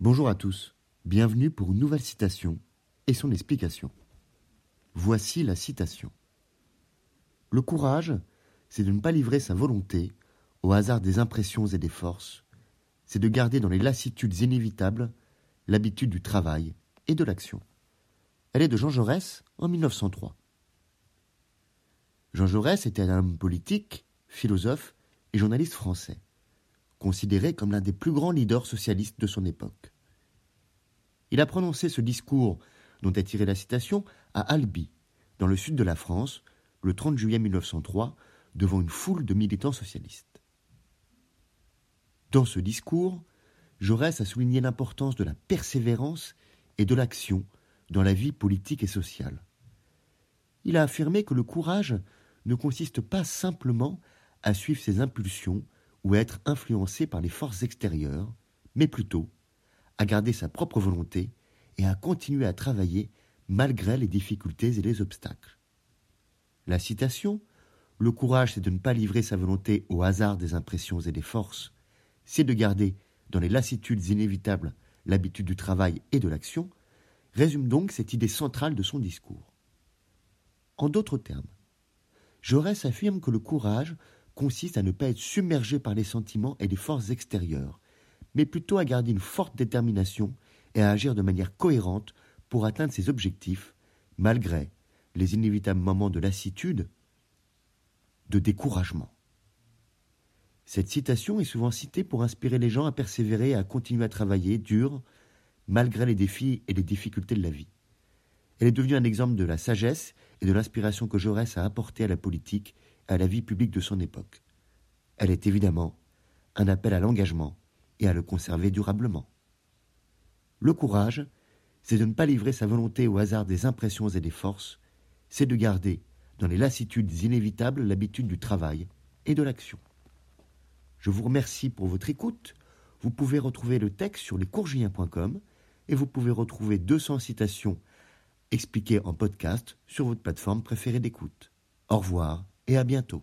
Bonjour à tous, bienvenue pour une nouvelle citation et son explication. Voici la citation. Le courage, c'est de ne pas livrer sa volonté au hasard des impressions et des forces, c'est de garder dans les lassitudes inévitables l'habitude du travail et de l'action. Elle est de Jean Jaurès en 1903. Jean Jaurès était un homme politique, philosophe et journaliste français, considéré comme l'un des plus grands leaders socialistes de son époque. Il a prononcé ce discours, dont est tirée la citation, à Albi, dans le sud de la France, le 30 juillet 1903, devant une foule de militants socialistes. Dans ce discours, Jaurès a souligné l'importance de la persévérance et de l'action dans la vie politique et sociale. Il a affirmé que le courage ne consiste pas simplement à suivre ses impulsions ou être influencé par les forces extérieures, mais plutôt à garder sa propre volonté et à continuer à travailler malgré les difficultés et les obstacles. La citation Le courage, c'est de ne pas livrer sa volonté au hasard des impressions et des forces, c'est de garder, dans les lassitudes inévitables, l'habitude du travail et de l'action, résume donc cette idée centrale de son discours. En d'autres termes, Jaurès affirme que le courage consiste à ne pas être submergé par les sentiments et les forces extérieures, mais plutôt à garder une forte détermination et à agir de manière cohérente pour atteindre ses objectifs, malgré les inévitables moments de lassitude, de découragement. Cette citation est souvent citée pour inspirer les gens à persévérer et à continuer à travailler dur, malgré les défis et les difficultés de la vie. Elle est devenue un exemple de la sagesse et de l'inspiration que Jaurès a apporté à la politique à la vie publique de son époque. Elle est évidemment un appel à l'engagement et à le conserver durablement. Le courage, c'est de ne pas livrer sa volonté au hasard des impressions et des forces, c'est de garder, dans les lassitudes inévitables, l'habitude du travail et de l'action. Je vous remercie pour votre écoute. Vous pouvez retrouver le texte sur lescourgiens.com et vous pouvez retrouver 200 citations expliquées en podcast sur votre plateforme préférée d'écoute. Au revoir et à bientôt.